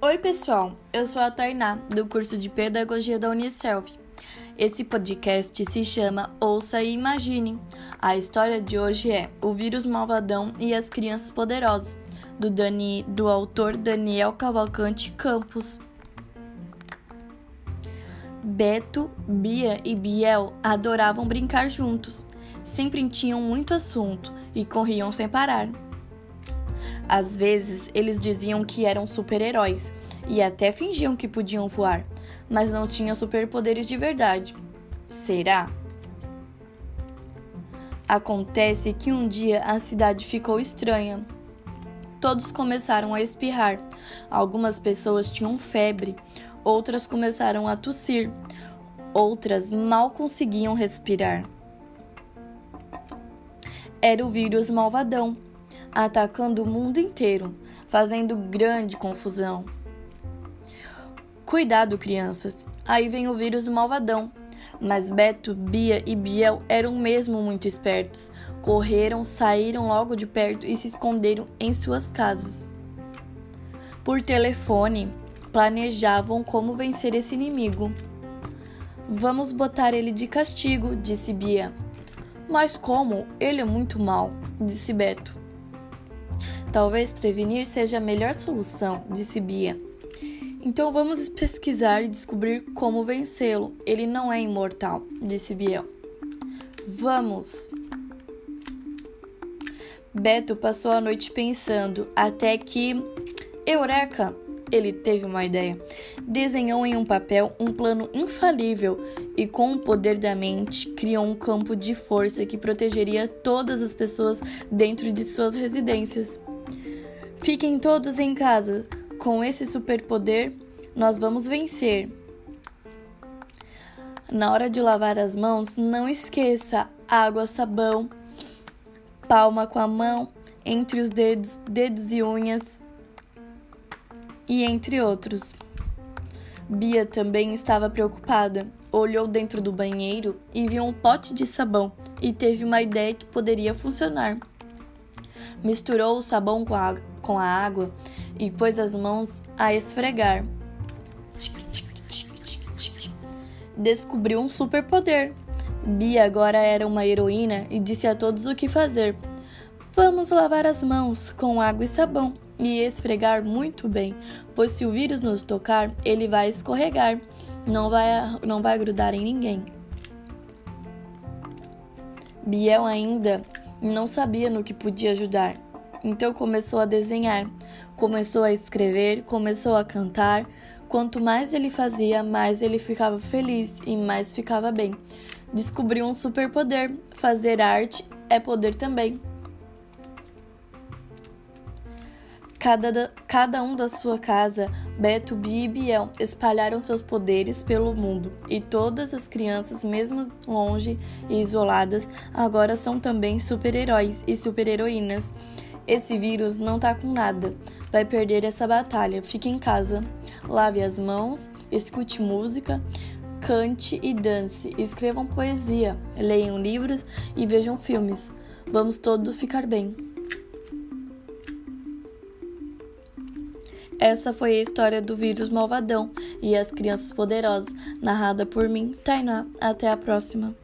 Oi, pessoal. Eu sou a Tainá, do curso de Pedagogia da Unicelv. Esse podcast se chama Ouça e Imagine. A história de hoje é O Vírus Malvadão e as Crianças Poderosas, do, Dani, do autor Daniel Cavalcante Campos. Beto, Bia e Biel adoravam brincar juntos. Sempre tinham muito assunto e corriam sem parar. Às vezes, eles diziam que eram super-heróis e até fingiam que podiam voar, mas não tinham superpoderes de verdade. Será? Acontece que um dia a cidade ficou estranha. Todos começaram a espirrar. Algumas pessoas tinham febre, outras começaram a tossir, outras mal conseguiam respirar. Era o vírus malvadão atacando o mundo inteiro, fazendo grande confusão. Cuidado, crianças, aí vem o vírus malvadão. Mas Beto, Bia e Biel eram mesmo muito espertos. Correram, saíram logo de perto e se esconderam em suas casas. Por telefone, planejavam como vencer esse inimigo. Vamos botar ele de castigo, disse Bia. Mas como? Ele é muito mal, disse Beto. Talvez prevenir seja a melhor solução, disse Bia. Então vamos pesquisar e descobrir como vencê-lo. Ele não é imortal, disse Biel. Vamos! Beto passou a noite pensando, até que. Eureka! Ele teve uma ideia. Desenhou em um papel um plano infalível e, com o poder da mente, criou um campo de força que protegeria todas as pessoas dentro de suas residências. Fiquem todos em casa. Com esse superpoder, nós vamos vencer. Na hora de lavar as mãos, não esqueça água, sabão, palma com a mão, entre os dedos, dedos e unhas e entre outros. Bia também estava preocupada. Olhou dentro do banheiro e viu um pote de sabão e teve uma ideia que poderia funcionar. Misturou o sabão com a, com a água e pôs as mãos a esfregar. Descobriu um superpoder. Bia agora era uma heroína e disse a todos o que fazer. Vamos lavar as mãos com água e sabão e esfregar muito bem, pois se o vírus nos tocar, ele vai escorregar, não vai, não vai grudar em ninguém. Biel ainda não sabia no que podia ajudar, então começou a desenhar, começou a escrever, começou a cantar. Quanto mais ele fazia, mais ele ficava feliz e mais ficava bem. Descobriu um superpoder: fazer arte é poder também. Cada, cada um da sua casa, Beto, Bia e Biel espalharam seus poderes pelo mundo, e todas as crianças, mesmo longe e isoladas, agora são também super-heróis e super-heroínas. Esse vírus não tá com nada, vai perder essa batalha. Fique em casa, lave as mãos, escute música, cante e dance, escrevam poesia, leiam livros e vejam filmes. Vamos todos ficar bem. Essa foi a história do vírus malvadão e as crianças poderosas, narrada por mim, Tainá. Até a próxima.